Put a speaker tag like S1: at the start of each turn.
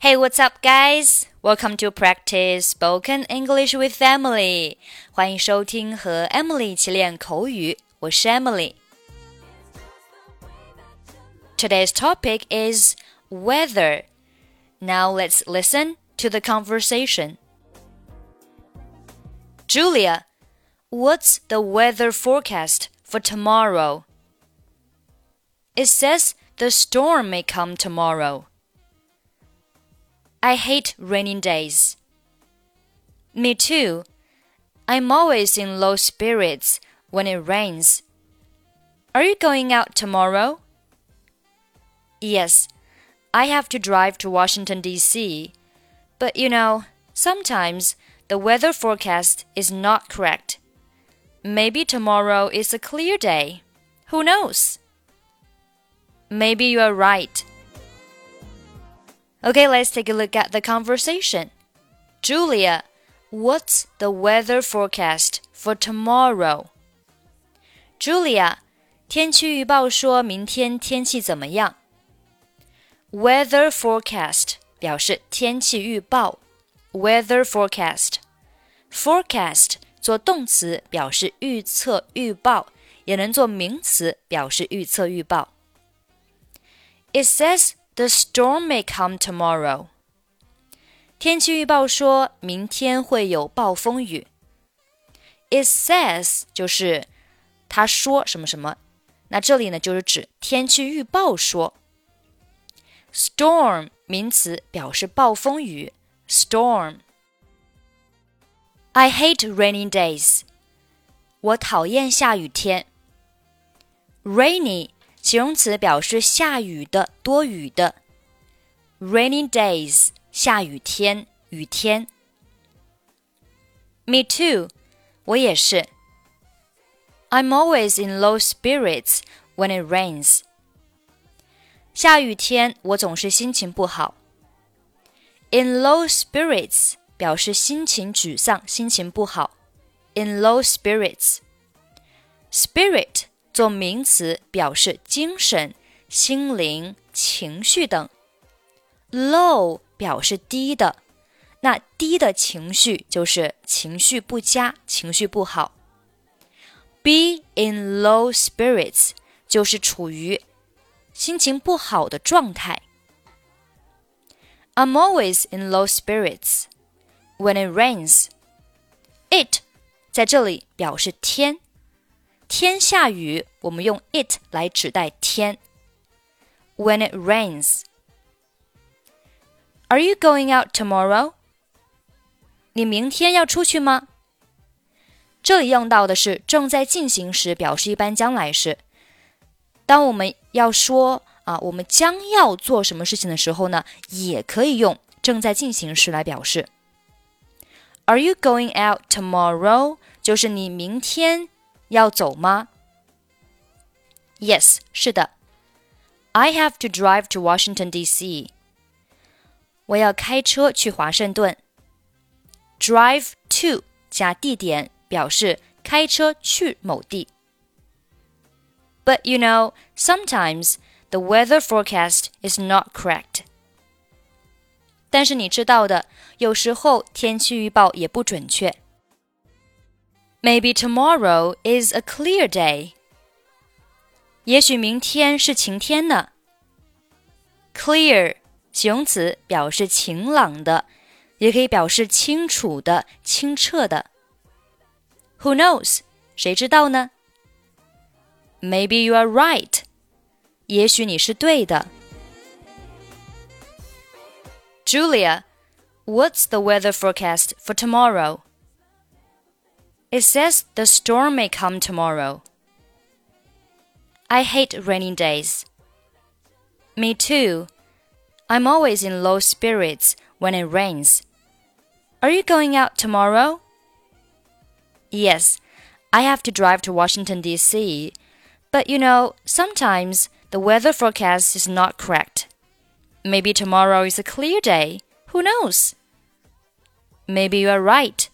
S1: Hey, what's up, guys? Welcome to practice spoken English with Emily. 欢迎收听和 Emily 一起练口语，我是 Emily。Today's topic is weather. Now let's listen to the conversation. Julia, what's the weather forecast for tomorrow? It says the storm may come tomorrow. I hate rainy days. Me too. I'm always in low spirits when it rains. Are you going out tomorrow? Yes, I have to drive to Washington, D.C. But you know, sometimes the weather forecast is not correct. Maybe tomorrow is a clear day. Who knows? Maybe you are right. Okay, let's take a look at the conversation. Julia, what's the weather forecast for tomorrow? Julia, 天气预报说明天天气怎么样？Weather forecast 表示天气预报。Weather forecast forecast 做动词表示预测预报，也能做名词表示预测预报。It says the storm may come tomorrow. 天气预报说明天会有暴风雨。It says 就是他说什么什么，那这里呢就是指天气预报说。Storm 名词表示暴风雨。Storm。I hate rainy days. 我讨厌下雨天。Rainy 形容词表示下雨的、多雨的。Rainy days，下雨天、雨天。Me too，我也是。I'm always in low spirits when it rains。下雨天我总是心情不好。In low spirits 表示心情沮丧、心情不好。In low spirits，spirit。 做名词表示精神、心灵、情绪等。low 表示低的，那低的情绪就是情绪不佳、情绪不好。Be in low spirits 就是处于心情不好的状态。I'm always in low spirits when it rains. It 在这里表示天。 天下雨，我们用 it 来指代天。When it rains. Are you going out tomorrow? 你明天要出去吗？这里用到的是正在进行时，表示一般将来时。当我们要说啊，我们将要做什么事情的时候呢，也可以用正在进行时来表示。Are you going out tomorrow? 就是你明天。要走吗？Yes，是的。I have to drive to Washington D.C. 我要开车去华盛顿。Drive to 加地点表示开车去某地。But you know, sometimes the weather forecast is not correct. 但是你知道的，有时候天气预报也不准确。 Maybe tomorrow is a clear day. 也许明天是晴天呢。Clear 形容词表示晴朗的，也可以表示清楚的、清澈的。Who knows？谁知道呢？Maybe you are right。也许你是对的。Julia, what's the weather forecast for tomorrow? It says the storm may come tomorrow. I hate rainy days. Me too. I'm always in low spirits when it rains. Are you going out tomorrow? Yes, I have to drive to Washington, D.C. But you know, sometimes the weather forecast is not correct. Maybe tomorrow is a clear day. Who knows? Maybe you are right.